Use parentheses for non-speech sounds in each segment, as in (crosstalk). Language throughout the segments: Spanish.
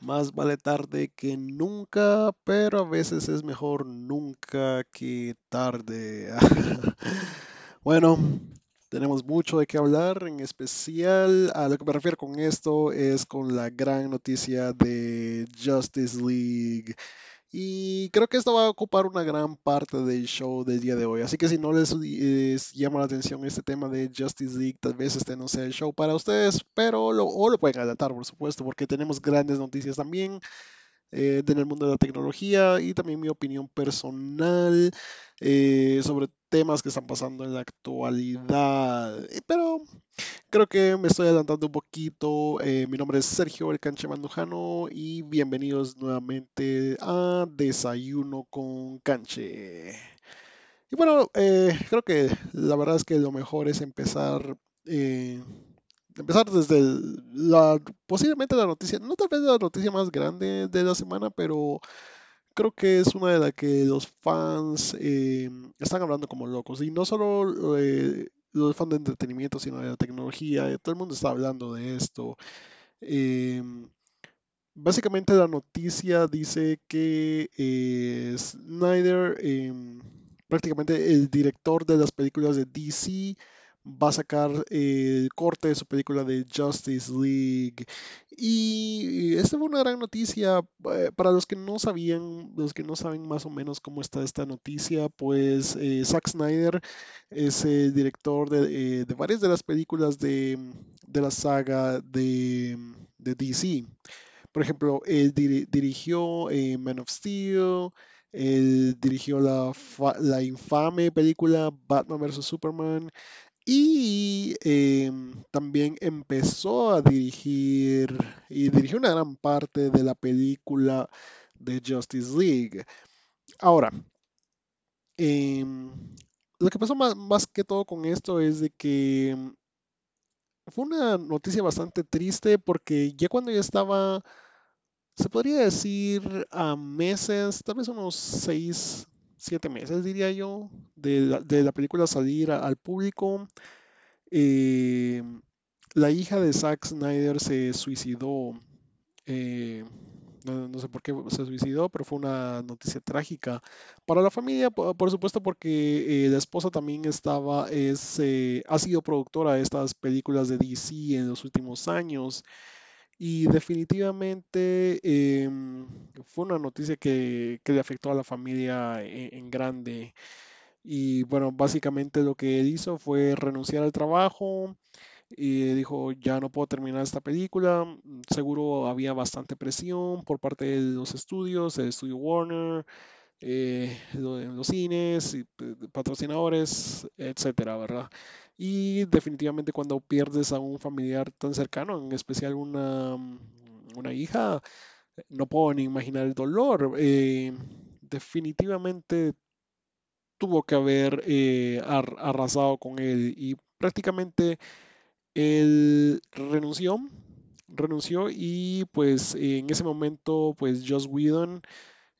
más vale tarde que nunca, pero a veces es mejor nunca que tarde. (laughs) bueno, tenemos mucho de qué hablar, en especial a lo que me refiero con esto es con la gran noticia de Justice League. Y creo que esto va a ocupar una gran parte del show del día de hoy. Así que si no les, llama la atención este tema de Justice League, tal vez este no sea el show para ustedes, pero lo, o lo pueden adaptar, por supuesto, porque tenemos grandes noticias también eh, en el mundo de la tecnología y también mi opinión personal eh, sobre temas que están pasando en la actualidad. Eh, pero creo que me estoy adelantando un poquito. mi nombre es Sergio El Canche Mandujano y bienvenidos nuevamente a Desayuno con Canche. Y bueno, creo que la verdad es que lo mejor es empezar empezar desde la, posiblemente la noticia, no tal vez la noticia más grande de la semana, pero creo que es una de las que los fans eh, están hablando como locos. Y no solo eh, los fans de entretenimiento, sino de la tecnología. Todo el mundo está hablando de esto. Eh, básicamente la noticia dice que Snyder, prácticamente el director de las películas de DC, va a sacar el corte de su película de Justice League. Y esta fue una gran noticia. Eh, para los que no sabían, los que no saben más o menos cómo está esta noticia, pues eh, Zack Snyder es el director de, eh, varias de las películas de, la saga de, DC. Por ejemplo, él dirigió Man of Steel. Él dirigió la, la infame película Batman vs. Superman. Y em, también empezó a dirigir y dirigió una gran parte de la película de Justice League. Ahora, em, lo que pasó más, más, que todo con esto es de que em, fue una noticia bastante triste porque ya cuando ya estaba, se podría decir a meses, tal vez unos seis, siete meses, diría yo, de la, película salir al público. Eh, la hija de Zack Snyder se suicidó. Eh, no, sé por qué se suicidó, pero fue una noticia trágica para la familia, por, supuesto, porque eh, la esposa también estaba, es, ha sido productora de estas películas de DC en los últimos años. Y definitivamente em, fue una noticia que, le afectó a la familia en, grande. Y bueno, básicamente lo que él hizo fue renunciar al trabajo y dijo, ya no puedo terminar esta película. Seguro había bastante presión por parte de los estudios, el estudio Warner, eh, los cines, y, patrocinadores, etcétera, ¿verdad? Y definitivamente cuando pierdes a un familiar tan cercano, en especial una, mm, una hija, no puedo ni imaginar el dolor. Eh, definitivamente tuvo que haber eh, arrasado con él y prácticamente él renunció, renunció y pues en ese momento pues Joss Whedon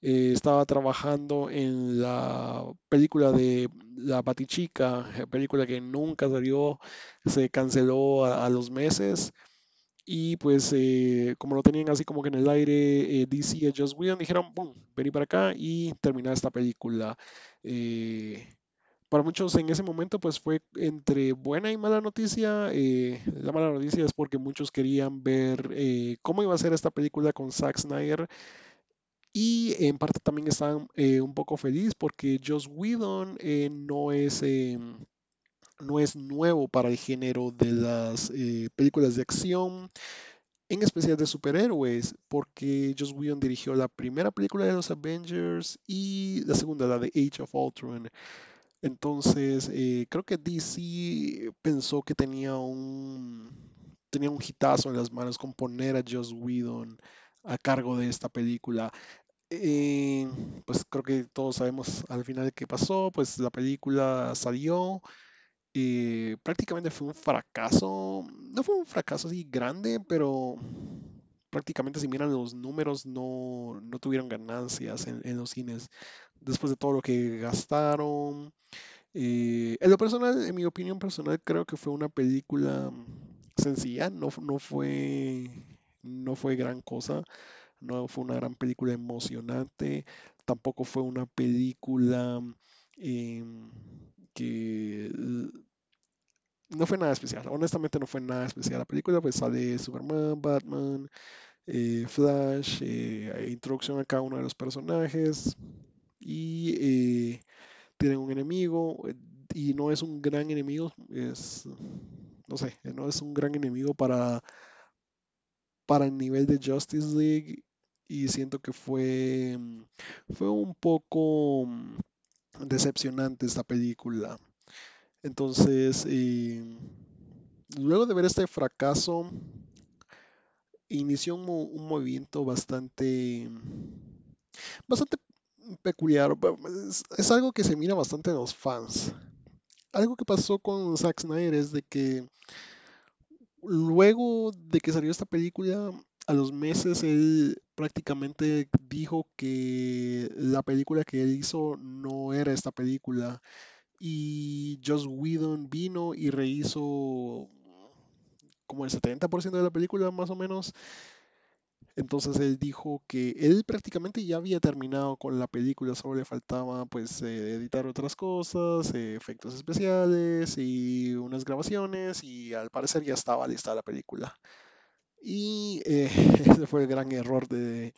eh, estaba trabajando en la película de La Batichica, eh, película que nunca salió, se canceló a, los meses. Y pues eh, como lo tenían así como que en el aire DC y Joss Whedon, dijeron, vení para acá y terminar esta película. para muchos en ese momento pues fue entre buena y mala noticia. la mala noticia es porque muchos querían ver cómo iba a ser esta película con Zack Snyder. Y en parte también están eh, un poco feliz porque Joss Whedon eh, no, es, em, no es nuevo para el género de las eh, películas de acción, en especial de superhéroes, porque Joss Whedon dirigió la primera película de los Avengers y la segunda, la de Age of Ultron. Entonces, creo que DC pensó que tenía un, tenía un hitazo en las manos con poner a Joss Whedon a cargo de esta película. Eh, pues creo que todos sabemos al final qué pasó, pues la película salió, prácticamente fue un fracaso, no fue un fracaso así grande, pero prácticamente si miran los números no, no tuvieron ganancias en, los cines después de todo lo que gastaron. Eh, en lo personal, en mi opinión personal, creo que fue una película sencilla, no, no fue, no fue gran cosa, no fue una gran película emocionante, tampoco fue una película em, que no fue nada especial, honestamente no fue nada especial. La película pues sale Superman, Batman, eh, Flash, eh, introducción a cada uno de los personajes y eh, tienen un enemigo y no es un gran enemigo, es, no sé, no es un gran enemigo para, para el nivel de Justice League y siento que fue, mm, fue un poco mm, decepcionante esta película. Entonces, luego de ver este fracaso, inició un, mo- un movimiento bastante, bastante peculiar. Es, es algo que se mira bastante en los fans. Algo que pasó con Zack Snyder es de que luego de que salió esta película, a los meses él prácticamente dijo que la película que él hizo no era esta película. Y Joss Whedon vino y rehizo como el 70% de la película más o menos. Entonces él dijo que él prácticamente ya había terminado con la película, solo le faltaba pues eh, editar otras cosas, eh, efectos especiales y unas grabaciones y al parecer ya estaba lista la película. Y eh, (laughs) ese fue el gran error de,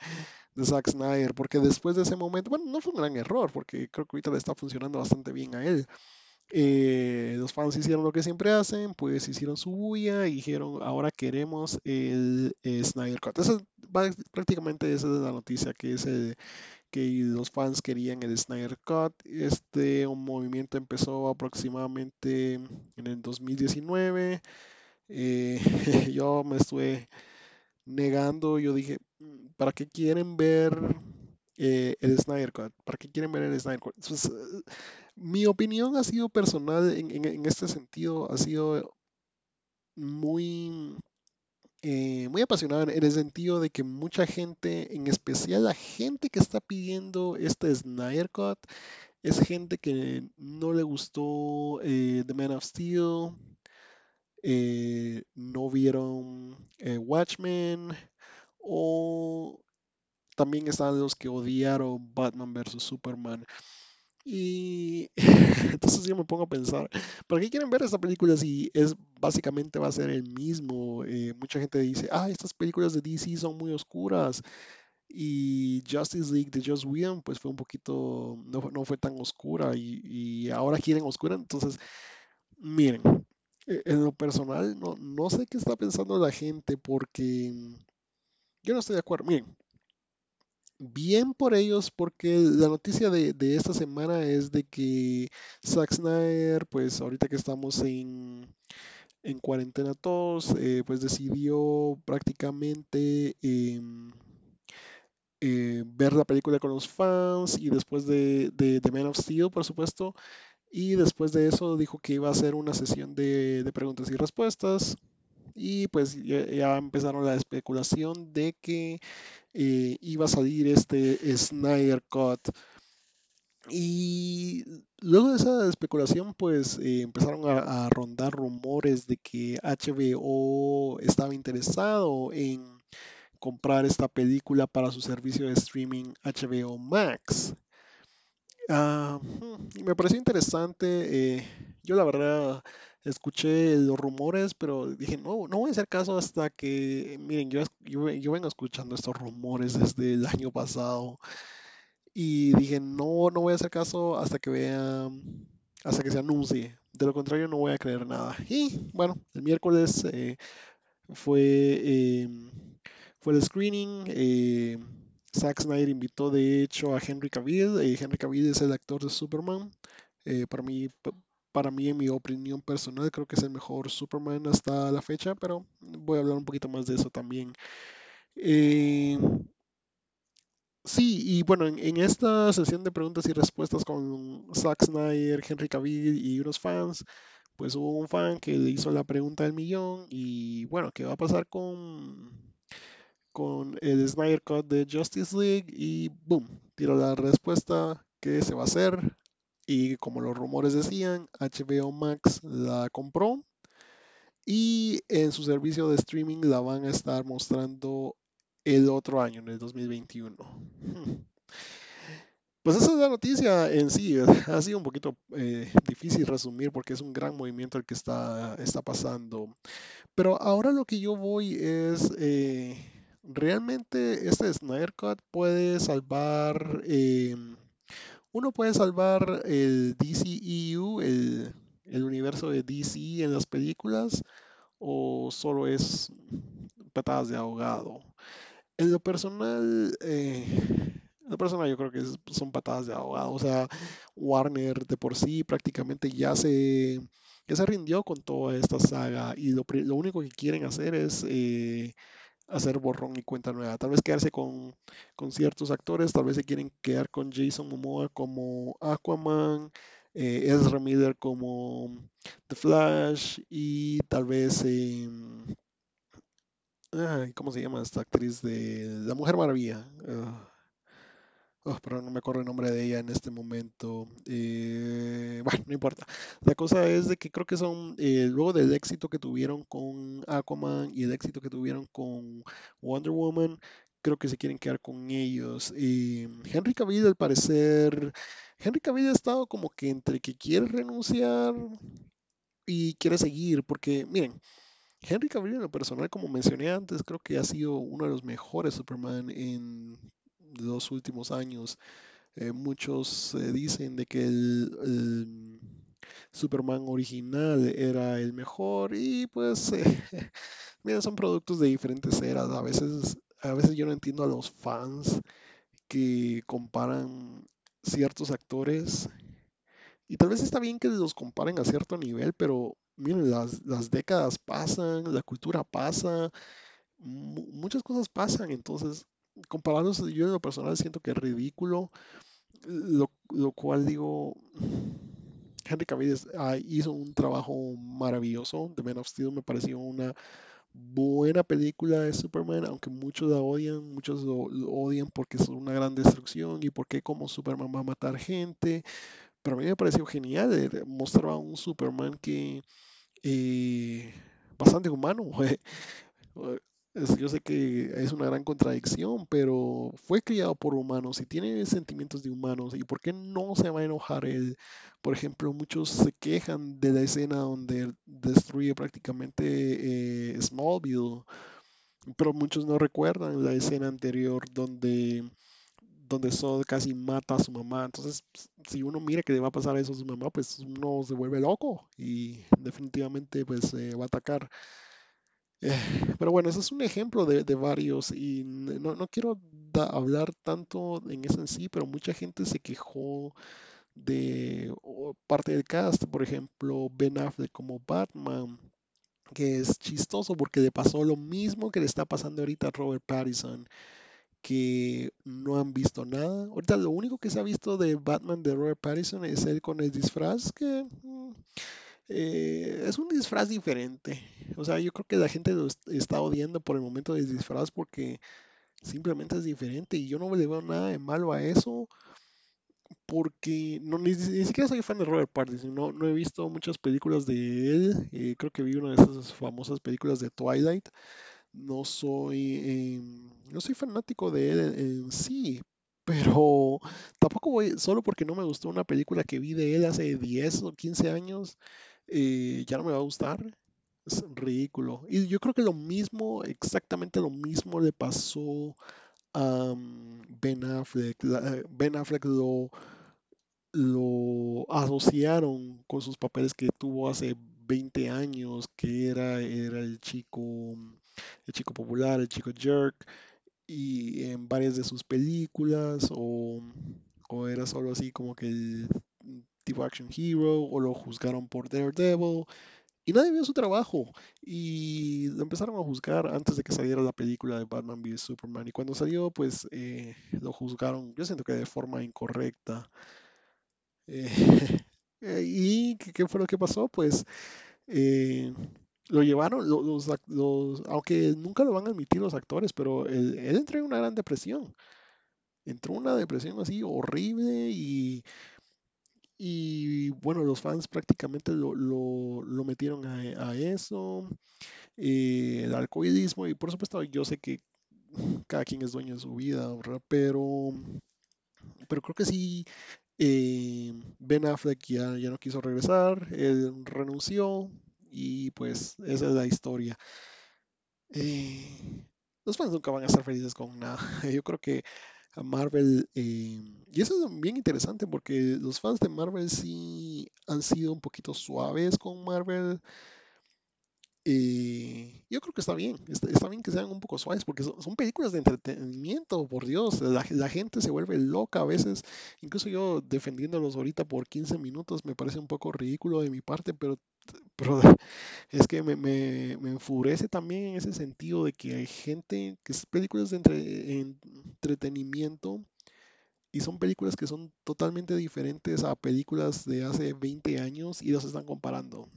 de Zack Snyder, porque después de ese momento, bueno, no fue un gran error, porque creo que ahorita le está funcionando bastante bien a él. Eh, los fans hicieron lo que siempre hacen, pues hicieron su bulla y dijeron, ahora queremos el, eh, Snyder Cut. Va- prácticamente esa es la noticia, que es el- que los fans querían el Snyder Cut. Este un movimiento empezó aproximadamente en el 2019. (laughs) Yo me estuve negando, yo dije, "Mm, ¿para qué quieren ver eh, el Snyder Cut? ¿Para qué quieren ver el Snyder Cut? Eh, mi opinión ha sido personal en, en- este sentido, ha sido muy, eh, muy apasionada en el sentido de que mucha gente, en especial la gente que está pidiendo este Snyder Cut, es gente que no le gustó The Man of Steel, eh, no vieron eh, Watchmen o también están los que odiaron Batman versus Superman. Y (laughs) entonces yo me pongo a pensar, ¿para qué quieren ver esta película si es básicamente va a ser el mismo? Eh, mucha gente dice, ah, estas películas de DC son muy oscuras y Justice League de Joss Whedon pues fue un poquito, no, no fue tan oscura y, y ahora quieren oscura. Entonces, miren, en lo personal no, no sé qué está pensando la gente porque yo no estoy de acuerdo. Miren, Bien por ellos, porque la noticia de, de esta semana es de que Zack Snyder, pues ahorita que estamos en, en cuarentena todos, eh, pues decidió prácticamente em, eh, ver la película con los fans y después de, de, de Man of Steel, por supuesto, y después de eso dijo que iba a hacer una sesión de, preguntas y respuestas. Y pues ya, empezaron la especulación de que eh, iba a salir este Snyder Cut. Y luego de esa especulación, pues eh, empezaron a rondar rumores de que HBO estaba interesado en comprar esta película para su servicio de streaming HBO Max. Ah, me pareció interesante. eh, yo la verdad escuché los rumores, pero dije, no, no voy a hacer caso hasta que, miren, yo, yo, yo vengo escuchando estos rumores desde el año pasado y dije, no, no voy a hacer caso hasta que vea, hasta que se anuncie. De lo contrario, no voy a creer nada. Y bueno, el miércoles eh, fue, eh, fue el screening. Zack Snyder invitó de hecho a Henry Cavill. eh, Henry Cavill es el actor de Superman. Eh, para mí, para mí, en mi opinión personal, creo que es el mejor Superman hasta la fecha, pero voy a hablar un poquito más de eso también. Eh, Sí, y bueno, en, en esta sesión de preguntas y respuestas con Zack Snyder, Henry Cavill y unos fans, pues hubo un fan que le hizo la pregunta del millón y bueno, ¿qué va a pasar con, con el Snyder Cut de Justice League? Y boom, tiró la respuesta que se va a hacer y como los rumores decían, HBO Max la compró y en su servicio de streaming la van a estar mostrando el otro año, en el 2021. Hmm. (laughs) Pues esa es la noticia en sí. (laughs) Ha sido un poquito eh, difícil resumir porque es un gran movimiento el que está, está pasando. Pero ahora lo que yo voy es, eh, realmente este Snyder Cut puede salvar, eh, uno puede salvar el DCEU, el, el universo de DC en las películas, o solo es patadas de ahogado. En lo personal, eh, en lo personal yo creo que son patadas de ahogado. O sea, Warner de por sí prácticamente ya se, ya se rindió con toda esta saga y lo, lo único que quieren hacer es eh, hacer borrón y cuenta nueva. Tal vez quedarse con, con ciertos actores, tal vez se quieren quedar con Jason Momoa como Aquaman, eh, Ezra Miller como The Flash y tal vez... em, ¿cómo se llama esta actriz de La Mujer Maravilla? Ah, oh, pero no me acuerdo el nombre de ella en este momento. Eh, bueno, no importa. La cosa es de que creo que son, eh, luego del éxito que tuvieron con Aquaman y el éxito que tuvieron con Wonder Woman, creo que se quieren quedar con ellos. Henry Cavill, al parecer, Henry Cavill ha estado como que entre que quiere renunciar y quiere seguir, porque miren. Henry Cavill en lo personal, como mencioné antes, creo que ha sido uno de los mejores Superman en los últimos años. Eh, muchos eh, dicen de que el, Superman original era el mejor y pues, eh, (laughs) mira, son productos de diferentes eras. A veces, a veces yo no entiendo a los fans que comparan ciertos actores y tal vez está bien que los comparen a cierto nivel, pero miren, las, las décadas pasan, la cultura pasa, mu- muchas cosas pasan, entonces compararlos yo en lo personal siento que es ridículo, lo, lo cual digo, Henry Cavill ah, hizo un trabajo maravilloso, The Man of Steel me pareció una buena película de Superman, aunque muchos la odian, muchos lo, odian porque es una gran destrucción y porque como Superman va a matar gente, pero a mí me pareció genial, eh, mostraba un Superman que eh, bastante humano. (laughs) Yo sé que es una gran contradicción, pero fue criado por humanos y tiene sentimientos de humanos. ¿Y por qué no se va a enojar él? Por ejemplo, muchos se quejan de la escena donde destruye prácticamente eh, Smallville, pero muchos no recuerdan la escena anterior donde donde Zod casi mata a su mamá. Entonces, si uno mira que le va a pasar eso a su mamá, pues uno se vuelve loco y definitivamente pues eh, va a atacar. Eh, pero bueno, ese es un ejemplo de, de varios y no, no quiero hablar tanto en eso en sí, pero mucha gente se quejó de parte del cast, por ejemplo, Ben Affleck como Batman, que es chistoso porque le pasó lo mismo que le está pasando ahorita a Robert Pattinson que no han visto nada. Ahorita lo único que se ha visto de Batman de Robert Pattinson es él con el disfraz, que mm, eh, es un disfraz diferente. O sea, yo creo que la gente lo est- está odiando por el momento del disfraz porque simplemente es diferente y yo no le veo nada de malo a eso porque no, ni, siquiera soy fan de Robert Pattinson, no, he visto muchas películas de él. eh, creo que vi una de esas famosas películas de Twilight no soy, em, no soy fanático de él en, en sí, pero tampoco voy, solo porque no me gustó una película que vi de él hace 10 o 15 años, eh, ya no me va a gustar. Es ridículo. Y yo creo que lo mismo, exactamente lo mismo le pasó a mm, Ben Affleck. Ben Affleck lo, lo asociaron con sus papeles que tuvo hace 20 años, que era, era el chico, el chico popular, el chico jerk, y en varias de sus películas, o, o era solo así como que el action hero, o lo juzgaron por Daredevil, y nadie vio su trabajo. Y lo empezaron a juzgar antes de que saliera la película de Batman v Superman. Y cuando salió, pues eh, lo juzgaron, yo siento que de forma incorrecta. Eh, eh, (laughs) ¿Y qué fue lo que pasó? Pues lo llevaron, los, los, aunque nunca lo van a admitir los actores, pero él, él entró en una gran depresión. Entró en una depresión así horrible y y bueno, los fans prácticamente lo, lo, metieron a, eso, eh, el alcoholismo, y por supuesto yo sé que (laughs) cada quien es dueño de su vida, Pero, pero creo que sí, eh, Ben Affleck ya, ya no quiso regresar, él renunció y pues esa es la historia. Eh, los fans nunca van a estar felices con nada. (laughs) Yo creo que Marvel. Eh, y eso es bien interesante porque los fans de Marvel sí han sido un poquito suaves con Marvel. Eh, yo creo que está bien, está, bien que sean un poco suaves porque son, películas de entretenimiento, por Dios, la, gente se vuelve loca a veces, incluso yo defendiéndolos ahorita por 15 minutos me parece un poco ridículo de mi parte, pero (laughs) es que me, enfurece también en ese sentido de que hay gente que es películas de entretenimiento y son películas que son totalmente diferentes a películas de hace 20 años y los están comparando.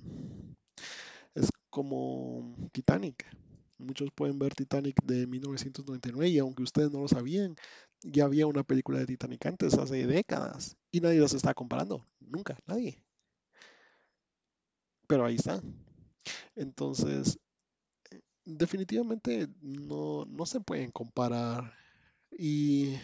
Como Titanic. Muchos pueden ver Titanic de 1999 y aunque ustedes no lo sabían, ya había una película de Titanic antes, hace décadas, y nadie las está comparando. Nunca, nadie pero ahí está. Entonces, definitivamente no, se pueden comparar. Y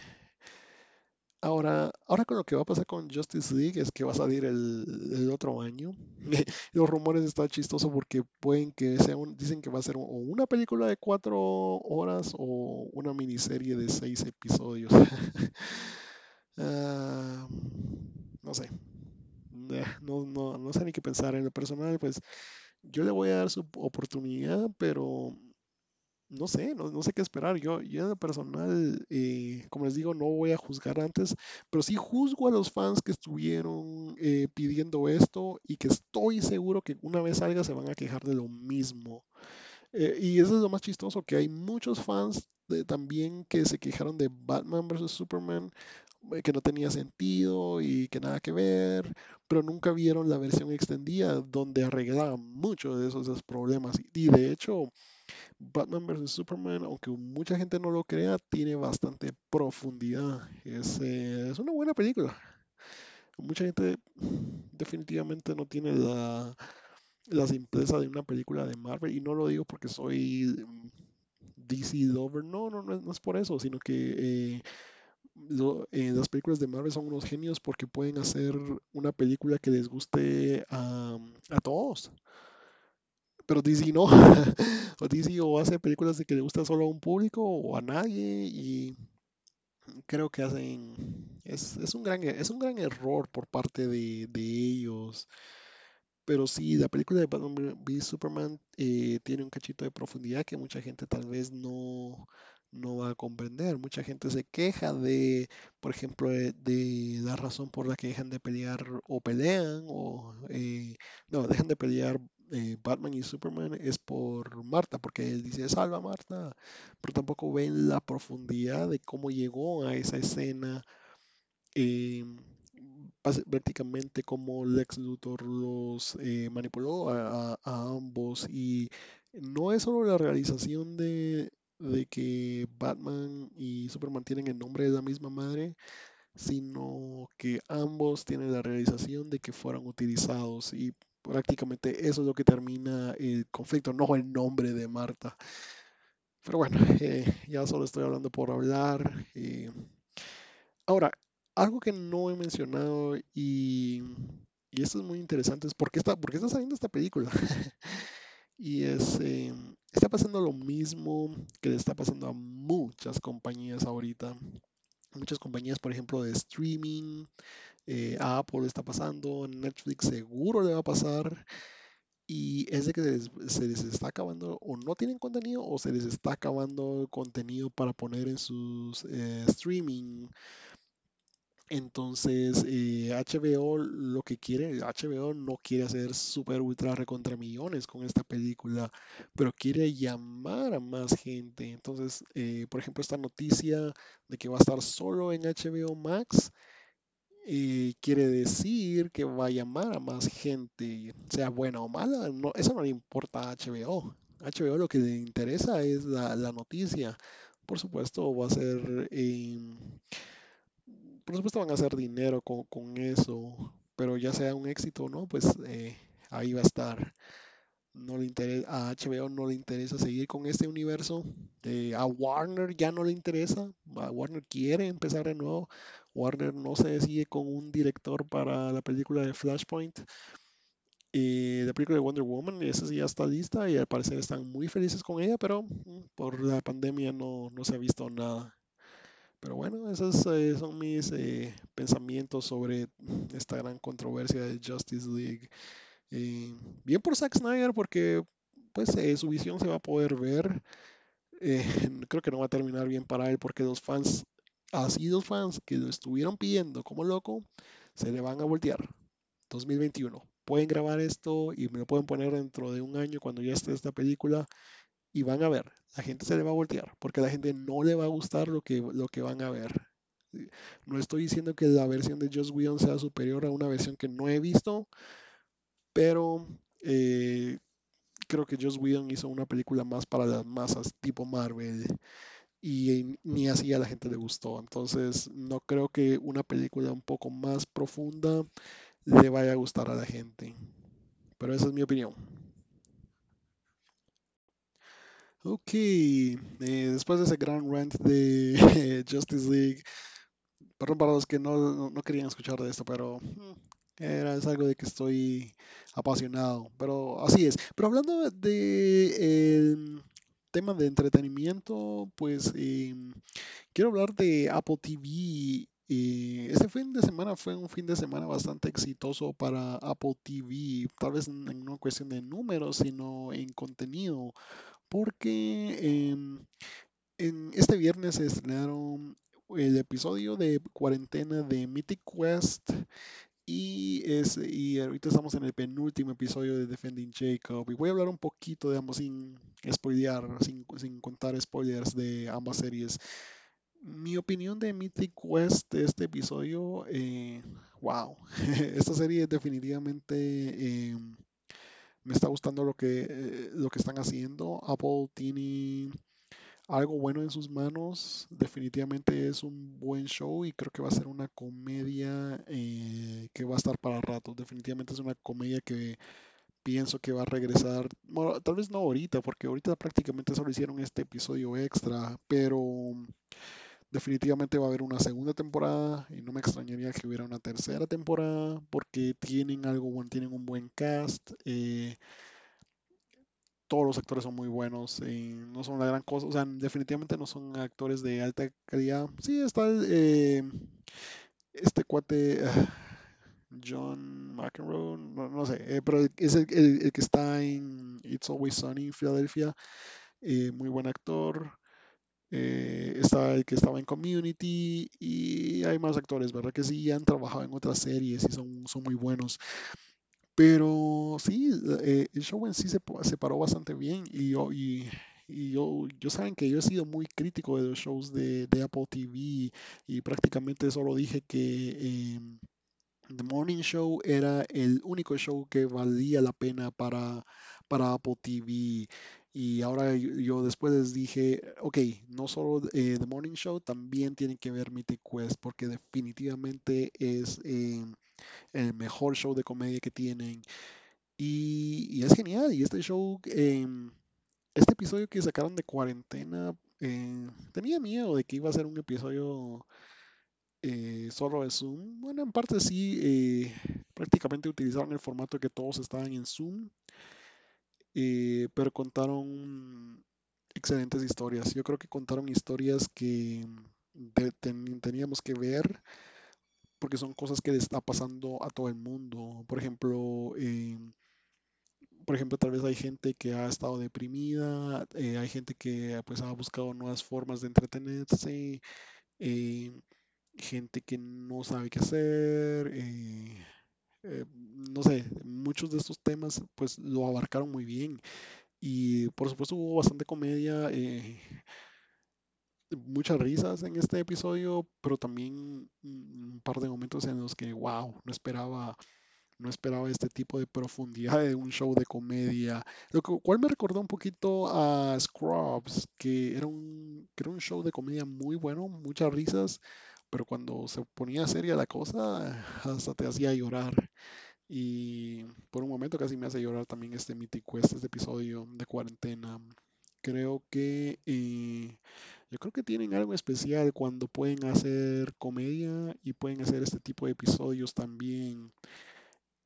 ahora, ahora con lo que va a pasar con Justice League es que va a salir el, otro año. (laughs) Los rumores están chistosos porque pueden que sea dicen que va a ser o una película de cuatro horas o una miniserie de seis episodios. (laughs) Ah, no sé, no, no, no sé ni qué pensar. En lo personal, pues yo le voy a dar su oportunidad, pero no sé, no, sé qué esperar. Yo, yo en personal, eh, como les digo, no voy a juzgar antes, pero sí juzgo a los fans que estuvieron eh, pidiendo esto y que estoy seguro que una vez salga se van a quejar de lo mismo. Eh, y eso es lo más chistoso, que hay muchos fans también que se quejaron de Batman vs. Superman que no tenía sentido y que nada que ver, pero nunca vieron la versión extendida donde arreglaba muchos de esos, problemas. Y de hecho, Batman vs. Superman, aunque mucha gente no lo crea, tiene bastante profundidad. Es, eh, es una buena película. Mucha gente definitivamente no tiene la, la simpleza de una película de Marvel y no lo digo porque soy mm, DC lover, no, no, no, es por eso, sino que eh, eh, las películas de Marvel son unos genios porque pueden hacer una película que les guste a, todos. Pero DC no. (laughs) o DC o hace películas de que le gusta solo a un público o a nadie. Y creo que hacen. Es, un, gran, es un gran error por parte de, de ellos. Pero sí, la película de Batman v Superman eh, tiene un cachito de profundidad que mucha gente tal vez no, no va a comprender. Mucha gente se queja de, por ejemplo, de, la razón por la que dejan de pelear o pelean, o eh, no, dejan de pelear eh, Batman y Superman es por Marta, porque él dice salva Marta, pero tampoco ven la profundidad de cómo llegó a esa escena. Eh, prácticamente como Lex Luthor los manipuló a, ambos y no es solo la realización de, de que Batman y Superman tienen el nombre de la misma madre, sino que ambos tienen la realización de que fueron utilizados y prácticamente eso es lo que termina el conflicto, no el nombre de Marta. Pero bueno, eh, ya solo estoy hablando por hablar. Eh. Ahora, algo que no he mencionado y, y esto es muy interesante es por qué está, por está saliendo esta película. (laughs) y es, eh, está pasando lo mismo que le está pasando a muchas compañías ahorita. Muchas compañías, por ejemplo, de streaming, eh, a Apple está pasando, Netflix seguro le va a pasar. Y es de que se les, está acabando, o no tienen contenido, o se les está acabando contenido para poner en sus eh, streaming. Entonces, eh, HBO lo que quiere, HBO no quiere hacer super ultra recontra millones con esta película, pero quiere llamar a más gente. Entonces, eh, por ejemplo, esta noticia de que va a estar solo en HBO Max, eh, quiere decir que va a llamar a más gente, sea buena o mala, no, eso no le importa a HBO. HBO lo que le interesa es la, noticia. Por supuesto, va a ser, por supuesto van a hacer dinero con, con eso, pero ya sea un éxito o no, pues eh, ahí va a estar. No le interesa, a HBO no le interesa seguir con este universo. eh, a Warner ya no le interesa. A Warner quiere empezar de nuevo. Warner no se decide con un director para la película de Flashpoint. Y la película de Wonder Woman, esa sí ya está lista y al parecer están muy felices con ella, pero mm, por la pandemia no, no se ha visto nada. Pero bueno, esos eh, son mis eh, pensamientos sobre esta gran controversia de Justice League. Eh, bien por Zack Snyder porque pues eh, su visión se va a poder ver. Eh, (laughs) creo que no va a terminar bien para él porque los fans, así los fans que lo estuvieron pidiendo como loco, se le van a voltear. 2021. Pueden grabar esto y me lo pueden poner dentro de un año cuando ya esté esta película y van a ver, la gente se le va a voltear porque a la gente no le va a gustar lo que, lo que van a ver. No estoy diciendo que la versión de Joss Whedon sea superior a una versión que no he visto, pero eh, creo que Joss Whedon hizo una película más para las masas, tipo Marvel, y ni así a la gente le gustó. Entonces, no creo que una película un poco más profunda le vaya a gustar a la gente. Pero esa es mi opinión. Ok, eh, después de ese gran rant de (laughs) Justice League, perdón para los que no, no- querían escuchar de esto, pero mm, era, es algo de que estoy apasionado, pero así es. Pero hablando de el tema de entretenimiento, pues em, quiero hablar de Apple TV. Eh, este fin de semana fue un fin de semana bastante exitoso para Apple TV, tal vez en una cuestión de números, sino en contenido, porque em, en este viernes se estrenaron el episodio de cuarentena de Mythic Quest y, es, y ahorita estamos en el penúltimo episodio de Defending Jacob y voy a hablar un poquito de ambos sin spoilear, sin, sin contar spoilers de ambas series. Mi opinión de Mythic Quest de este episodio, eh, wow, (laughs) esta serie definitivamente eh, me está gustando lo que, eh, lo que están haciendo. Apple tiene algo bueno en sus manos. Definitivamente es un buen show y creo que va a ser una comedia eh, que va a estar para rato. Definitivamente es una comedia que pienso que va a regresar. Tal vez no ahorita, porque ahorita prácticamente solo hicieron este episodio extra, pero definitivamente va a haber una segunda temporada y no me extrañaría que hubiera una tercera temporada porque tienen algo bueno, tienen un buen cast. eh, todos los actores son muy buenos, y no son la gran cosa, o sea, definitivamente no son actores de alta calidad. Sí, está eh, este cuate, ah, John McEnroe, no, no sé, eh, pero es el, el- que está en It's Always Sunny en Filadelfia, eh, muy buen actor. Está el que estaba en Community y hay más actores, ¿verdad? Que sí han trabajado en otras series y son, son muy buenos. Pero sí, eh, el show en sí se, se paró bastante bien y yo, y, y yo, saben que yo he sido muy crítico de los shows de, de Apple TV y prácticamente solo dije que em, The Morning Show era el único show que valía la pena para, para Apple TV. Y ahora yo, después les dije, ok, no solo eh, The Morning Show, también tienen que ver Mythic Quest porque definitivamente es... em, el mejor show de comedia que tienen. Y, es genial. Y este show, em, este episodio que sacaron de cuarentena, eh, tenía miedo de que iba a ser un episodio eh, solo de Zoom. Bueno, en parte sí, eh, prácticamente utilizaron el formato que todos estaban en Zoom, eh, pero contaron excelentes historias. Yo creo que contaron historias que ten- teníamos que ver porque son cosas que le está pasando a todo el mundo. Por ejemplo, em, por ejemplo, tal vez hay gente que ha estado deprimida, eh, hay gente que pues ha buscado nuevas formas de entretenerse, eh, gente que no sabe qué hacer, eh, eh, no sé, muchos de estos temas pues lo abarcaron muy bien. Y por supuesto hubo bastante comedia, eh, muchas risas en este episodio, pero también un par de momentos en los que, wow, no esperaba no esperaba este tipo de profundidad de un show de comedia, lo cual me recordó un poquito a Scrubs, que era un, que era un show de comedia muy bueno, muchas risas, pero cuando se ponía seria la cosa, hasta te hacía llorar. Y por un momento casi me hace llorar también este Mythic Quest, este episodio de cuarentena. Creo que eh, yo creo que tienen algo especial cuando pueden hacer comedia y pueden hacer este tipo de episodios también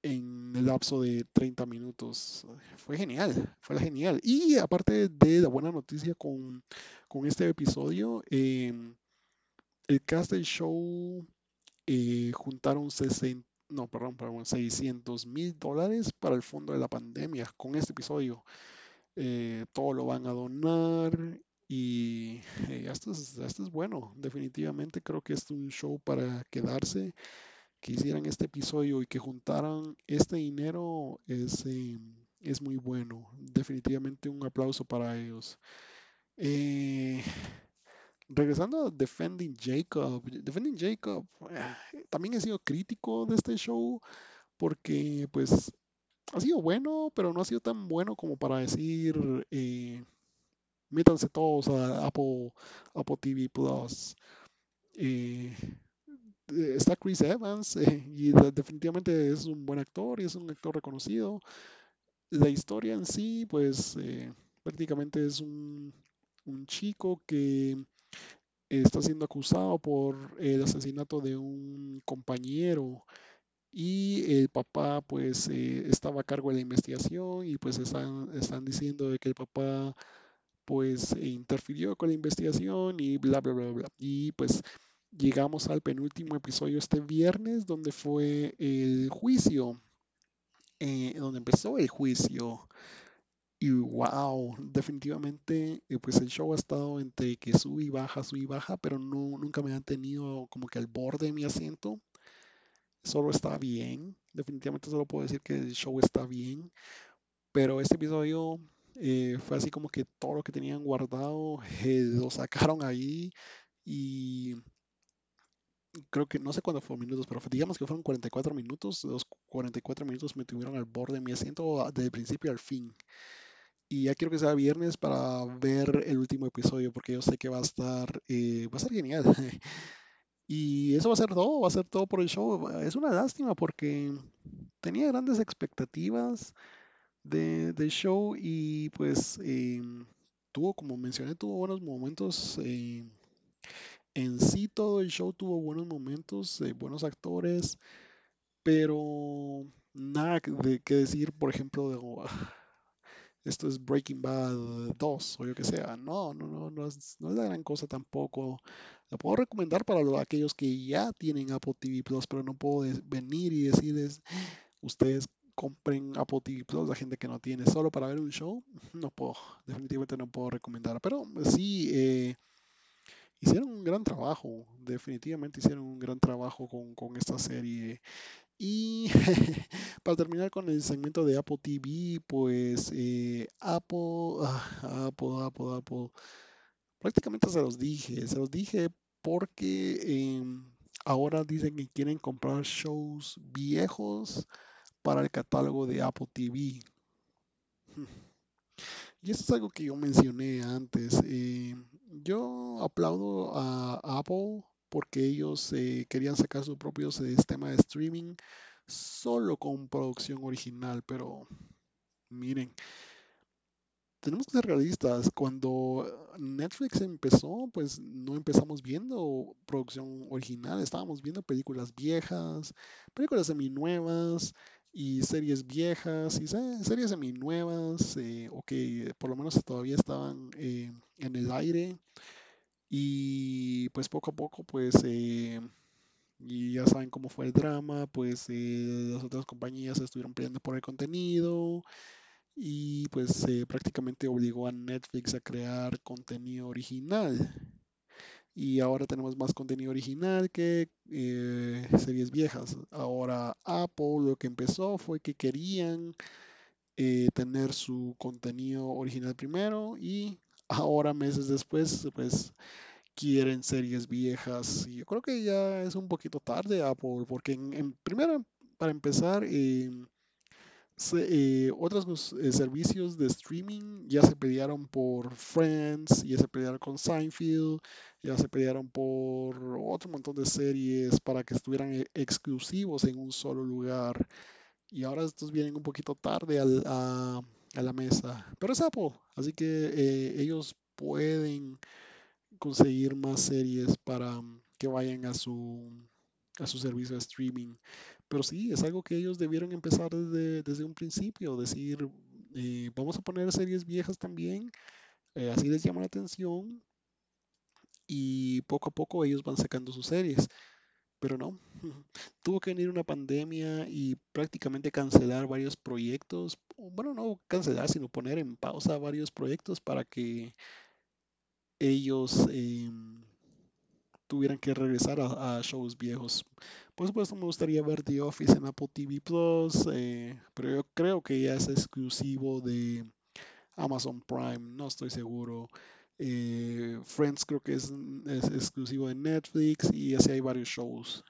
en el lapso de 30 minutos. Fue genial, fue genial. Y aparte de la buena noticia con, con este episodio, em, el cast del show eh, juntaron 60, no, perdón, perdón 600 mil dólares para el fondo de la pandemia con este episodio. Eh, todo lo van a donar y eh, esto, es, bueno. Definitivamente creo que es un show para quedarse que hicieran este episodio y que juntaran este dinero es, es muy bueno. Definitivamente un aplauso para ellos. Regresando a Defending Jacob. Defending Jacob, eh, también he sido crítico de este show porque pues ha sido bueno, pero no ha sido tan bueno como para decir métanse todos a Apple, Apple TV Plus. Eh, eh, está Chris Evans (laughs) eh, y definitivamente es un buen actor y es un actor reconocido. La historia en sí, pues eh, prácticamente es un, un, chico que está siendo acusado por el asesinato de un compañero y el papá pues estaba a cargo de la investigación y pues están, están diciendo de que el papá pues interfirió con la investigación y bla bla bla bla y pues llegamos al penúltimo episodio este viernes, donde fue el juicio, eh, donde empezó el juicio. Y wow, definitivamente, eh, pues el show ha estado entre que sube y baja, sube y baja, pero no, nunca me han tenido como que al borde de mi asiento. Solo está bien, definitivamente solo puedo decir que el show está bien, pero este episodio eh, fue así como que todo lo que tenían guardado lo sacaron ahí y creo que no sé cuándo fue minutos, pero digamos que fueron 44 minutos. Los 44 minutos me tuvieron al borde de mi asiento desde el principio al fin. Y ya quiero que sea viernes para ver el último episodio, porque yo sé que va a estar, eh, va a ser genial. (laughs) y eso va a ser todo, va a ser todo por el show. Es una lástima porque tenía grandes expectativas de, del show y pues em, tuvo, como mencioné, tuvo buenos momentos. Eh, en sí todo el show tuvo buenos momentos, eh, buenos actores, pero nada de qué decir, por ejemplo, de, esto es Breaking Bad 2 o yo que sea. No, no, no, no es, no es la gran cosa tampoco. La puedo recomendar para aquellos que ya tienen Apple TV Plus, pero no puedo venir y decirles, ustedes compren Apple TV Plus, la gente que no tiene solo para ver un show, no puedo, definitivamente no puedo recomendar. Pero sí, eh, hicieron un gran trabajo, definitivamente hicieron un gran trabajo con, esta serie. Y (laughs) para terminar con el segmento de Apple TV, pues eh, Apple, ah, Apple, Apple, Apple, prácticamente se los dije, se los dije porque em, ahora dicen que quieren comprar shows viejos para el catálogo de Apple TV. Y esto es algo que yo mencioné antes. Eh, yo aplaudo a, Apple porque ellos eh, querían sacar su propio sistema de streaming solo con producción original, pero miren, tenemos que ser realistas. Cuando Netflix empezó, pues no empezamos viendo producción original, estábamos viendo películas viejas, películas semi-nuevas y series viejas y series semi-nuevas eh, o que por lo menos todavía estaban eh, en el aire. Y pues poco a poco, pues, eh, y ya saben cómo fue el drama, pues las otras compañías estuvieron peleando por el contenido y pues prácticamente obligó a Netflix a crear contenido original. y ahora tenemos más contenido original que eh, series viejas. Ahora Apple lo que empezó fue que querían eh, tener su contenido original primero y ahora meses después pues quieren series viejas. Y yo creo que ya es un poquito tarde Apple porque en, primero para empezar eh, eh, otros eh, servicios de streaming ya se pelearon por Friends, ya se pelearon con Seinfeld, ya se pelearon por otro montón de series para que estuvieran eh, exclusivos en un solo lugar. Y ahora estos vienen un poquito tarde a, la mesa. Pero es Apple, así que ellos pueden conseguir más series para que vayan a su, a su servicio de streaming. Pero sí, es algo que ellos debieron empezar desde, un principio, decir, eh, vamos a poner series viejas también, eh, así les llama la atención y poco a poco ellos van sacando sus series. Pero no, (laughs) tuvo que venir una pandemia y prácticamente cancelar varios proyectos, bueno, no cancelar, sino poner en pausa varios proyectos para que ellos em, tuvieran que regresar a, shows viejos. Por supuesto, me gustaría ver The Office en Apple TV Plus, eh, pero yo creo que ya es exclusivo de Amazon Prime, no estoy seguro. Eh, Friends creo que es, exclusivo de Netflix y así hay varios shows.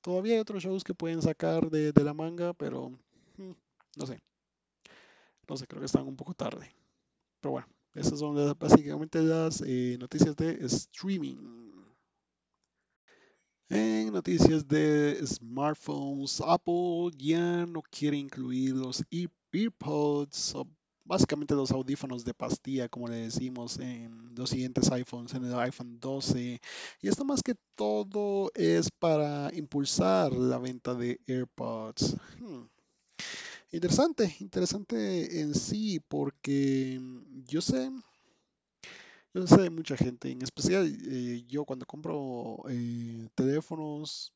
Todavía hay otros shows que pueden sacar de, la manga, pero hmm, no sé. No sé, creo que están un poco tarde. Pero bueno, esas son básicamente las eh, noticias de streaming. En noticias de smartphones, Apple ya no quiere incluir los EarPods, o básicamente los audífonos de pastilla, como le decimos en los siguientes iPhones, en el iPhone 12. Y esto más que todo es para impulsar la venta de AirPods. Hmm. Interesante, interesante en sí, porque yo sé yo sé mucha gente, en especial eh, yo cuando compro eh, teléfonos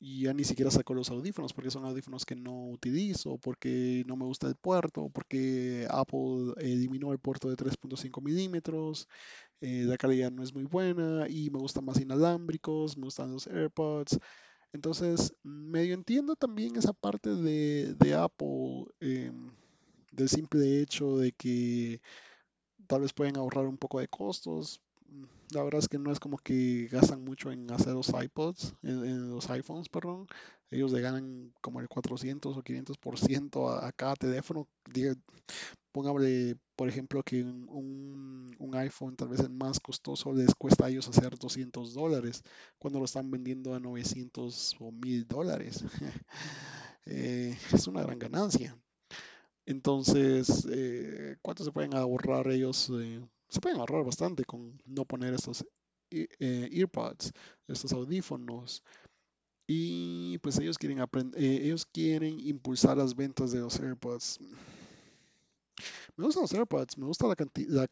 ya ni siquiera saco los audífonos porque son audífonos que no utilizo, porque no me gusta el puerto, porque Apple eliminó el puerto de 3.5 milímetros, eh, la calidad no es muy buena y me gustan más inalámbricos, me gustan los AirPods. Entonces, medio entiendo también esa parte de, Apple, em, del simple hecho de que tal vez pueden ahorrar un poco de costos. Mm, la verdad es que no es como que gastan mucho en hacer los iPods, en, los iPhones, perdón. Ellos le ganan como el 400 o 500% a, a cada teléfono. póngale, por ejemplo, que un, un, iPhone tal vez el más costoso les cuesta a ellos hacer 200 dólares cuando lo están vendiendo a 900 o 1000 dólares. (laughs) Eh, es una gran ganancia. Entonces, eh, ¿cuánto se pueden ahorrar ellos? Eh, se pueden ahorrar bastante con no poner estos eh, earpods, estos audífonos. Y pues ellos quieren aprender, ellos quieren impulsar las ventas de los AirPods. Me gustan los AirPods, me gusta la, cantidad,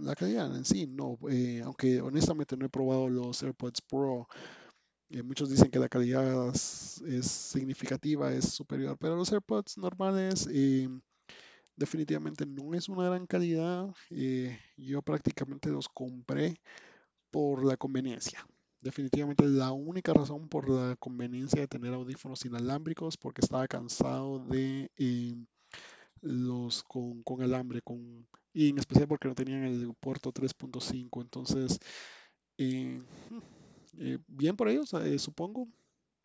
la, calidad en sí, no, aunque honestamente no he probado los AirPods Pro. muchos dicen que la calidad es, es, significativa, es superior, pero los AirPods normales definitivamente no es una gran calidad. Eh, yo prácticamente los compré por la conveniencia. Definitivamente la única razón por la conveniencia de tener audífonos inalámbricos porque estaba cansado de eh, los con, alambre con, y en especial porque no tenían el puerto 3.5. Entonces, eh, bien por ellos, supongo.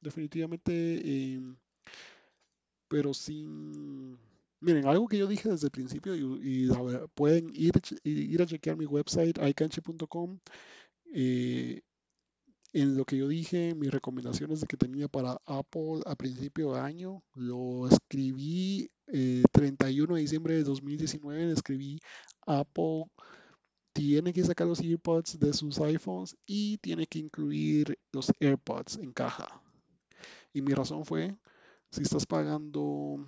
Definitivamente, pero sin Miren, algo que yo dije desde el principio y, pueden ir, ir a chequear mi website icanche.com. Eh, en lo que yo dije, mis recomendaciones de que tenía para Apple a principio de año, lo escribí eh, 31 de diciembre de 2019, escribí Apple tiene que sacar los AirPods de sus iPhones y tiene que incluir los AirPods en caja. Y mi razón fue, si estás pagando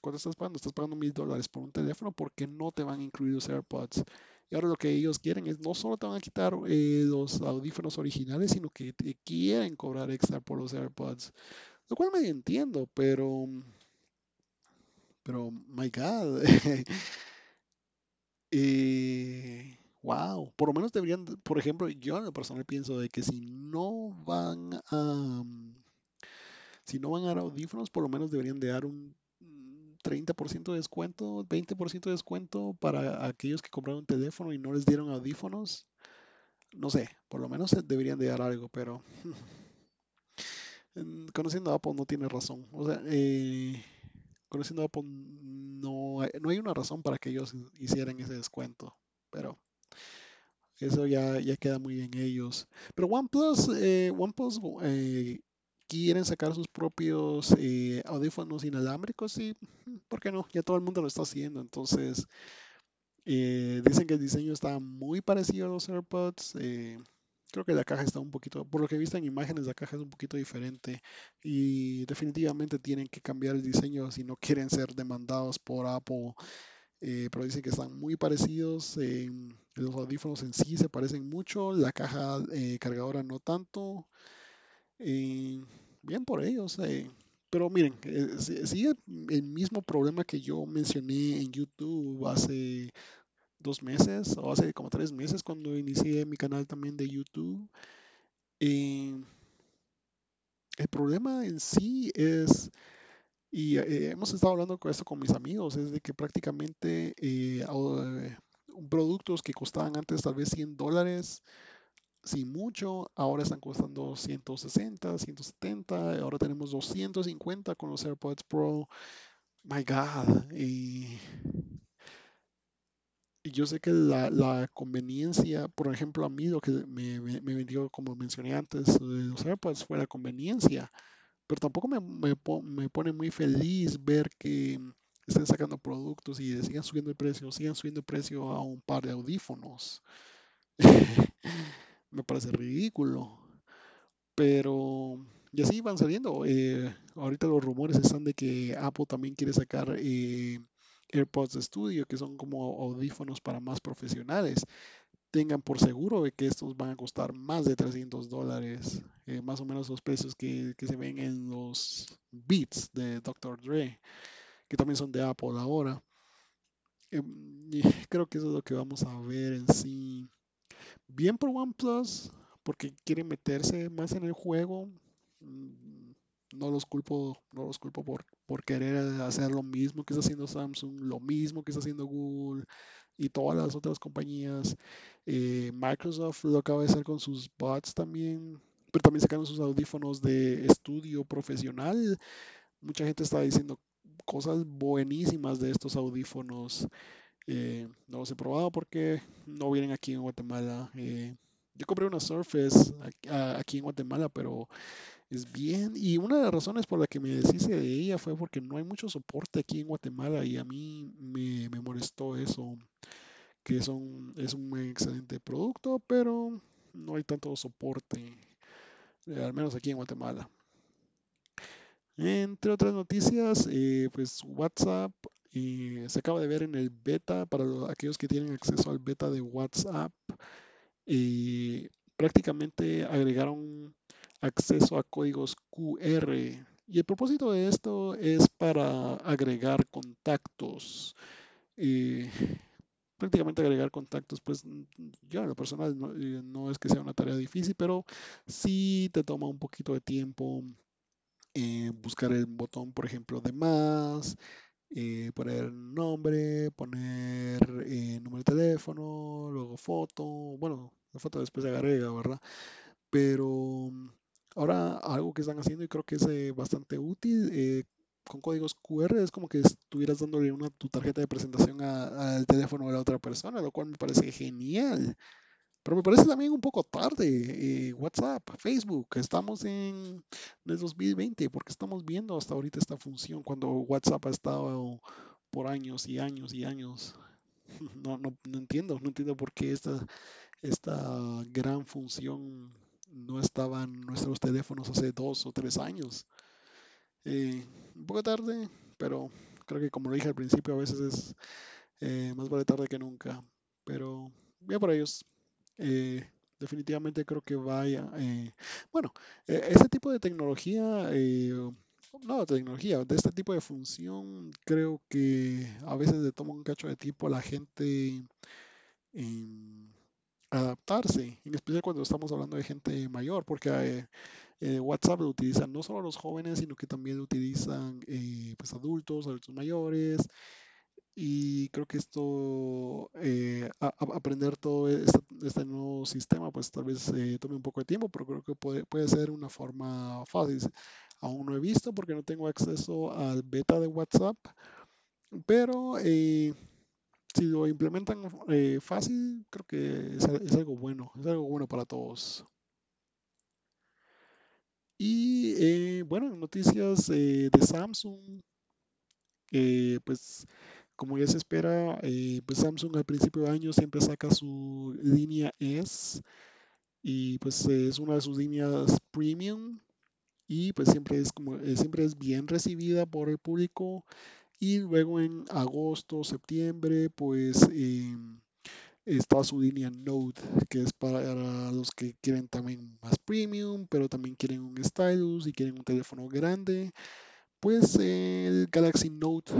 ¿Cuánto estás pagando? Estás pagando mil dólares por un teléfono porque no te van los AirPods. Y ahora lo que ellos quieren es no solo te van a quitar eh, los audífonos originales, sino que te quieren cobrar extra por los AirPods. Lo cual me entiendo, pero. Pero, my God. (laughs) Eh, wow, por lo menos deberían, por ejemplo, yo en lo personal pienso de que si no van a, si no van a dar audífonos, por lo menos deberían de dar un 30% de descuento, 20% de descuento para aquellos que compraron un teléfono y no les dieron audífonos. No sé, por lo menos deberían de dar algo, pero (laughs) conociendo a Apple no tiene razón. O sea, eh, conociendo a Apple no hay, no hay una razón para que ellos hicieran ese descuento, pero eso ya, ya queda muy en ellos. Pero OnePlus, eh, OnePlus eh, quieren sacar sus propios eh, audífonos inalámbricos y, ¿por qué no? Ya todo el mundo lo está haciendo. Entonces, eh, dicen que el diseño está muy parecido a los AirPods. eh, creo que la caja está un poquito, por lo que he visto en imágenes, la caja es un poquito diferente y definitivamente tienen que cambiar el diseño si no quieren ser demandados por Apple. pero dicen que están muy parecidos. los audífonos en sí se parecen mucho, la caja cargadora no tanto. Eh, bien por ellos. eh, pero miren, eh, si- sigue el mismo problema que yo mencioné en YouTube hace dos meses o hace como tres meses cuando inicié mi canal también de YouTube. Eh, el problema en sí es, y eh, hemos estado hablando con esto con mis amigos, es de que prácticamente productos que costaban antes tal vez 100 dólares, sin mucho, ahora están costando 160, 170, ahora tenemos 250 con los AirPods Pro. My God, y yo sé que la, conveniencia, por ejemplo, a mí lo que me, vendió, como mencioné antes, de los AirPods fue la conveniencia, pero tampoco me, me pone muy feliz ver que estén sacando productos y sigan subiendo el precio, sigan subiendo el precio a un par de audífonos. (laughs) Me parece ridículo, pero y así van saliendo. eh, ahorita los rumores están de que Apple también quiere sacar eh, AirPods Studio, que son como audífonos para más profesionales. Tengan por seguro de que estos van a costar más de 300 dólares, eh, más o menos los precios que, que se ven en los Beats de Dr. Dre, que también son de Apple ahora. Em, creo que eso es lo que vamos a ver en sí. Bien por OnePlus, porque quiere meterse más en el juego. Mm, No los culpo, no los culpo por, por querer hacer lo mismo que está haciendo Samsung, lo mismo que está haciendo Google y todas las otras compañías. Eh, Microsoft lo acaba de hacer con sus bots también, pero también sacaron sus audífonos de estudio profesional. Mucha gente está diciendo cosas buenísimas de estos audífonos. Eh, no los he probado porque no vienen aquí en Guatemala. Eh, yo compré una Surface aquí, en Guatemala, pero es bien. Y una de las razones por la que me deshice de ella fue porque no hay mucho soporte aquí en Guatemala y a mí me, molestó eso, que son, es un excelente producto, pero no hay tanto soporte, eh, al menos aquí en Guatemala. Entre otras noticias, pues WhatsApp eh, se acaba de ver en el beta para lo- aquellos que tienen acceso al beta de WhatsApp. eh, prácticamente agregaron acceso a códigos QR. Y el propósito de esto es para agregar contactos. eh, prácticamente agregar contactos, pues yo en lo personal no, no es que sea una tarea difícil, pero sí te toma un poquito de tiempo eh, buscar el botón, por ejemplo, de más, eh, poner nombre, poner eh, número de teléfono, luego foto, bueno, la foto después se agrega, ¿verdad? Pero mm, ahora algo que están haciendo y creo que es eh, bastante útil, eh, con códigos QR es como que estuvieras dándole una tu tarjeta de presentación al teléfono de la otra persona, lo cual me parece genial. Pero me parece también un poco tarde. eh, WhatsApp, Facebook, estamos en el 2020, porque estamos viendo hasta ahorita esta función cuando WhatsApp ha estado por años y años y años. (laughs) No, no, no entiendo, no entiendo por qué esta, esta gran función no estaba en nuestros teléfonos hace dos o tres años. Eh, un poco tarde, pero creo que como lo dije al principio, a veces es eh, más vale tarde que nunca. Pero bien por ellos. Eh, definitivamente creo que vaya. eh, bueno, eh, ese tipo de tecnología, eh, no tecnología, de este tipo de función, creo que a veces le toma un cacho de tiempo a la gente en adaptarse, en especial cuando estamos hablando de gente mayor, porque eh, eh, WhatsApp lo utilizan no solo los jóvenes, sino que también lo utilizan pues adultos, adultos mayores, y creo que esto, eh, a- a- aprender todo este, este nuevo sistema, pues tal vez eh, tome un poco de tiempo, pero creo que puede, puede ser una forma fácil. Aún no he visto porque no tengo acceso al beta de WhatsApp, pero eh, si lo implementan eh, fácil, creo que es, es algo bueno, es algo bueno para todos. Y eh, bueno, en noticias eh, de Samsung, eh, pues como ya se espera, eh, pues Samsung al principio de año siempre saca su línea S y pues es una de sus líneas premium y pues siempre es como eh, siempre es bien recibida por el público y luego en agosto, septiembre, pues em, está su línea Note, que es para los que quieren también más premium, pero también quieren un stylus y quieren un teléfono grande. Pues el Galaxy Note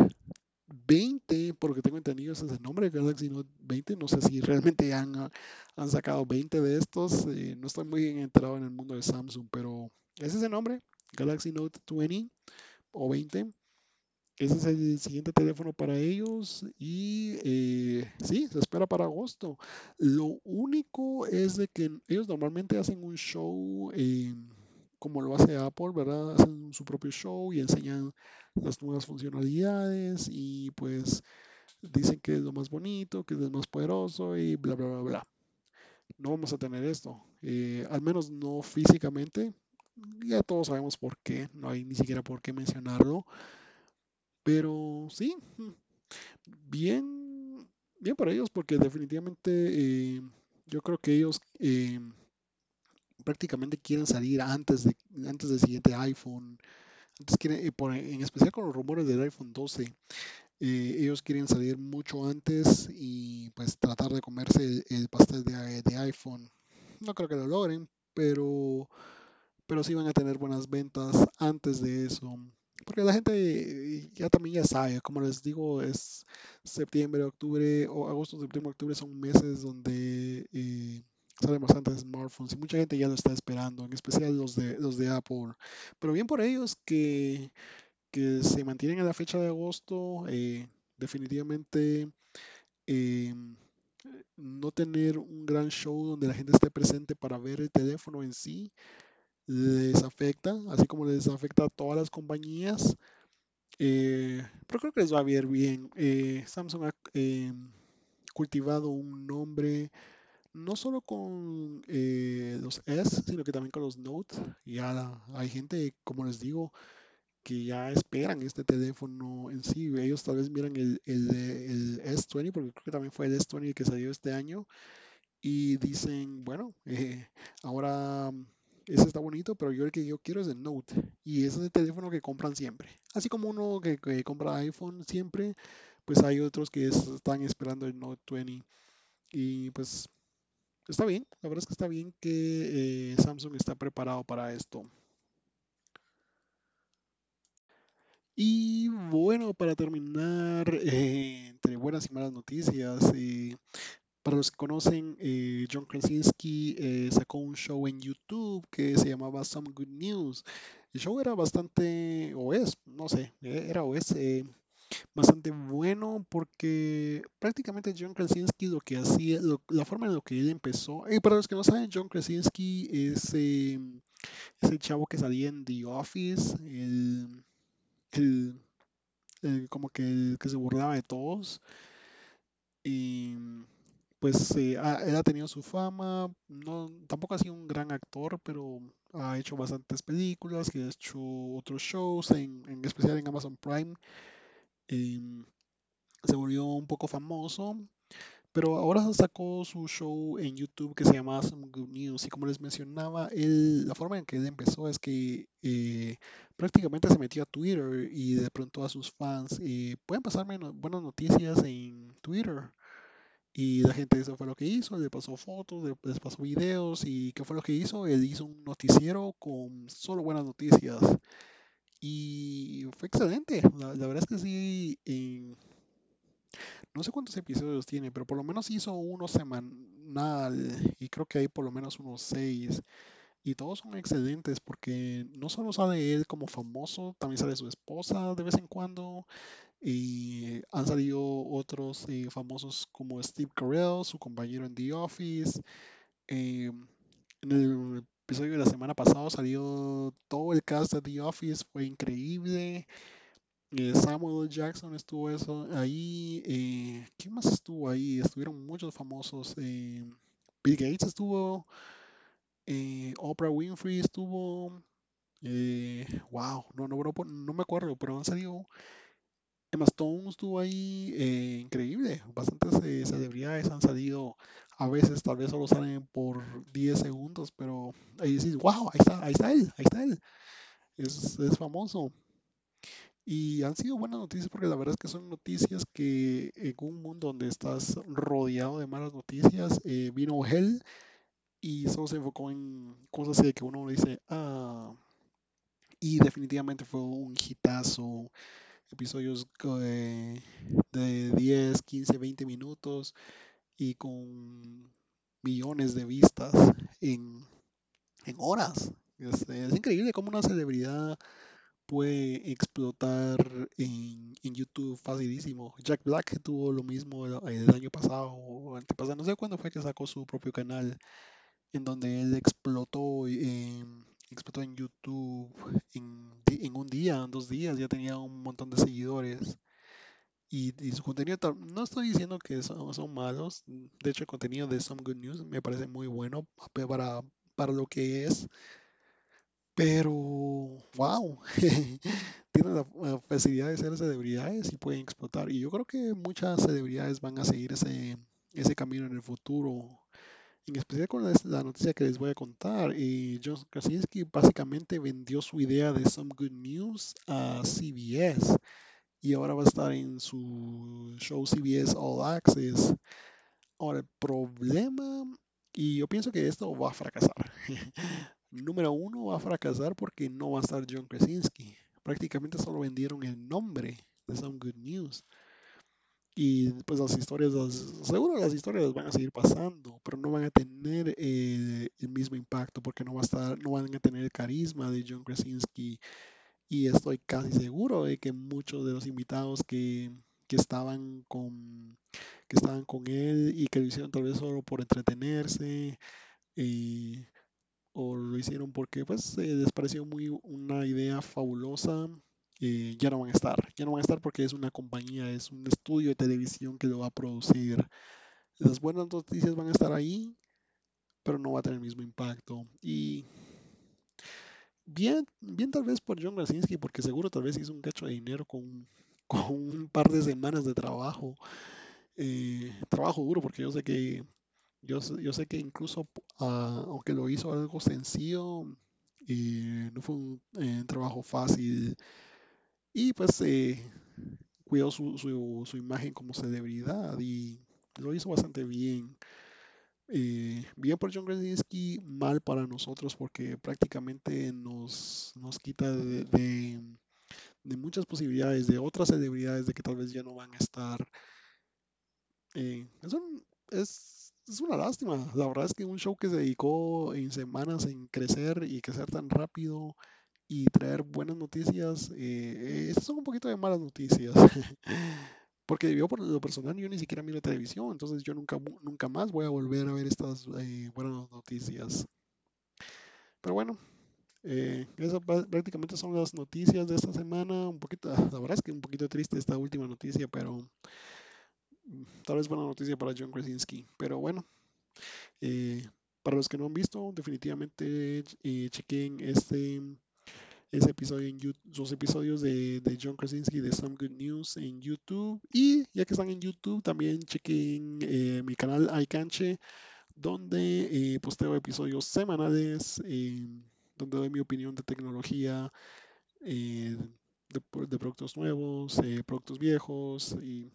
20, por lo que tengo entendido, ese es el nombre, Galaxy Note 20. No sé si realmente han, han sacado 20 de estos. eh, no estoy muy bien enterado en el mundo de Samsung, pero ese es el nombre, Galaxy Note 20 o 20. Ese es el siguiente teléfono para ellos y eh, sí, se espera para agosto. Lo único es de que ellos normalmente hacen un show como lo hace Apple, ¿verdad? Hacen su propio show y enseñan las nuevas funcionalidades y pues dicen que es lo más bonito, que es lo más poderoso y bla, bla, bla, bla. No vamos a tener esto, eh, al menos no físicamente. Ya todos sabemos por qué, no hay ni siquiera por qué mencionarlo. Pero sí, bien, bien para ellos, porque definitivamente eh, yo creo que ellos eh, prácticamente quieren salir antes de, antes del siguiente iPhone. Eh, en especial con los rumores del iPhone 12, eh, ellos quieren salir mucho antes y pues tratar de comerse el, el pastel de, iPhone. No creo que lo logren, pero pero sí van a tener buenas ventas antes de eso. Porque la gente ya también ya sabe, como les digo, es septiembre, octubre, o agosto, septiembre, octubre son meses donde eh, salen bastantes smartphones y mucha gente ya lo está esperando, en especial los de, los de Apple. Pero bien por ellos que, que se mantienen en la fecha de agosto, eh, definitivamente eh, no tener un gran show donde la gente esté presente para ver el teléfono en sí les afecta, así como les afecta a todas las compañías. eh, pero creo que les va a ir bien. Eh, Samsung ha eh, cultivado un nombre no solo con eh, los S, sino que también con los Note. Ya hay gente, como les digo, que ya esperan este teléfono en sí. Ellos tal vez miran el, el, el S20, porque creo que también fue el S20 el que salió este año y dicen, bueno, eh, ahora mm, ese está bonito, pero yo el que yo quiero es el Note. Y ese es el teléfono que compran siempre. Así como uno que, que compra iPhone siempre, pues hay otros que es- están esperando el Note 20. Y pues está bien, la verdad es que está bien que eh, Samsung está preparado para esto. Y bueno, para terminar, eh, entre buenas y malas noticias, eh, Para los que conocen, eh, John Krasinski eh, sacó un show en YouTube que se llamaba Some Good News. El show era bastante, o es, no sé, era o es eh, bastante bueno porque prácticamente John Krasinski lo que hacía, lo- la forma en la que él empezó, y para los que no saben, John Krasinski es, eh, el chavo que salía en The Office, el como que el que se burlaba de todos. Y pues eh, ha- él ha tenido su fama, no, tampoco ha sido un gran actor, pero ha hecho bastantes películas, que ha hecho otros shows, en, en especial en Amazon Prime. Em, se volvió un poco famoso, pero ahora sacó su show en YouTube que se llama Some Good News. Y como les mencionaba, él, la forma en que él empezó es que eh, prácticamente se metió a Twitter y de pronto a sus fans, eh, pueden pasarme buenas noticias en Twitter. Y la gente eso fue lo que hizo, le pasó fotos, le- les pasó videos y ¿qué fue lo que hizo? Él hizo un noticiero con solo buenas noticias y fue excelente. La, verdad es que sí, eh, no sé cuántos episodios tiene, pero por lo menos hizo uno semanal y creo que hay por lo menos unos seis. Y todos son excelentes porque no solo sale él como famoso, también sale su esposa de vez en cuando. Han salido otros eh, famosos como Steve Carell, su compañero en The Office. Eh, en el episodio de la semana pasada salió todo el cast de The Office, fue increíble. Eh, Samuel. Jackson estuvo eso ahí. Eh, ¿Quién más estuvo ahí? Estuvieron muchos famosos. eh, Bill Gates estuvo. eh, Oprah Winfrey estuvo. wow, no, no, no, no me acuerdo, pero han salido. Emma Stone estuvo ahí. eh, increíble. Bastantes celebridades han salido. A veces tal vez solo salen por 10 segundos, pero ahí decís, wow, ahí está, ahí está él, ahí está él. Es, es famoso. Y han sido buenas noticias porque la verdad es que son noticias que en un mundo donde estás rodeado de malas noticias, eh, vino Hell y solo se enfocó en cosas así de que uno dice, ah, y definitivamente fue un hitazo, episodios eh, de 10, 15, 20 minutos y con millones de vistas en, en horas. Es, increíble cómo una celebridad puede explotar en, en YouTube facilísimo. Jack Black tuvo lo mismo el, año pasado o antepasado, no sé cuándo fue que sacó su propio canal en donde él explotó en, explotó en YouTube en, un día, en dos días, ya tenía un montón de seguidores. Y, su contenido, no estoy diciendo que son, malos, de hecho el contenido de Some Good News me parece muy bueno para, para lo que es, pero wow, (laughs) tienen la facilidad de ser celebridades y pueden explotar. Y yo creo que muchas celebridades van a seguir ese, ese camino en el futuro. En especial con la, noticia que les voy a contar. Y John Krasinski básicamente vendió su idea de Some Good News a CBS. Y ahora va a estar en su show CBS All Access. Ahora, el problema, y yo pienso que esto va a fracasar. (laughs) Número uno, va a fracasar porque no va a estar John Krasinski. Prácticamente solo vendieron el nombre de Some Good News. Y pues las historias, las- seguro las historias van a seguir pasando, pero no van a tener eh, el mismo impacto porque no va a estar, no van a tener el carisma de John Krasinski. Y estoy casi seguro de que muchos de los invitados que, que estaban con, que estaban con él y que lo hicieron tal vez solo por entretenerse, eh, o lo hicieron porque pues eh, les pareció muy una idea fabulosa, eh, ya no van a estar. Ya no van a estar porque es una compañía, es un estudio de televisión que lo va a producir. Las buenas noticias van a estar ahí, pero no va a tener el mismo impacto. Y bien, bien tal vez por John Krasinski, porque seguro tal vez hizo un cacho de dinero con, (laughs) con un par de semanas de trabajo. eh, trabajo duro, porque yo sé que yo, yo sé que incluso ah, aunque lo hizo algo sencillo, eh, no fue un trabajo fácil y pues eh, cuidó su, su, su imagen como celebridad y lo hizo bastante bien. Eh, bien por John Krasinski, mal para nosotros porque prácticamente nos, nos quita de, de- muchas posibilidades, de otras celebridades de que tal vez ya no van a estar. Eh, es, un- es, es una lástima. La verdad es que un show que se dedicó en semanas en crecer y crecer tan rápido y traer buenas noticias, eh, estas son un poquito de malas noticias. (laughs) Porque yo por lo personal yo ni siquiera miro televisión, entonces yo nunca, nunca más voy a volver a ver estas eh, buenas noticias. Pero bueno, eh, esas prácticamente son las noticias de esta semana. Un poquito, la verdad es que un poquito triste esta última noticia, pero mm, tal vez buena noticia para John Krasinski. Pero bueno, eh, para los que no han visto, definitivamente eh, chequen este ese episodio en YouTube, los episodios de, de John Krasinski de Some Good News en YouTube. Y ya que están en YouTube, también chequen eh, mi canal iCanche, donde eh, posteo episodios semanales, eh, donde doy mi opinión de tecnología, eh, de, de productos nuevos, eh, productos viejos y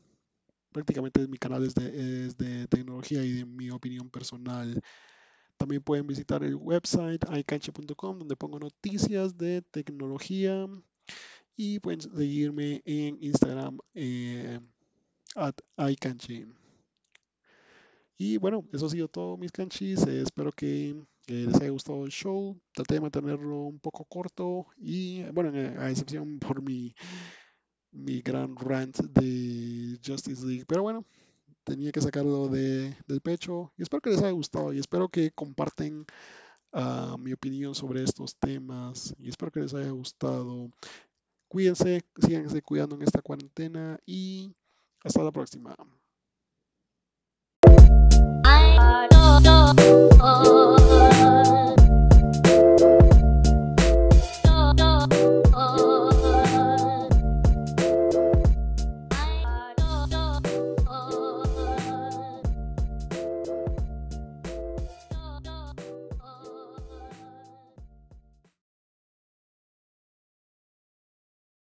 prácticamente mi canal es de, es de tecnología y de mi opinión personal. También pueden visitar el website icanche.com donde pongo noticias de tecnología y pueden seguirme en Instagram eh, at iCanchi. Y bueno, eso ha sido todo, mis canchis. Eh, espero que les haya gustado el show. Traté de mantenerlo un poco corto y, bueno, a excepción por mi, mi gran rant de Justice League. Pero bueno, tenía que sacarlo de, del pecho. Y espero que les haya gustado y espero que comparten ah, mi opinión sobre estos temas. Y espero que les haya gustado. Cuídense, síganse cuidando en esta cuarentena y hasta la próxima.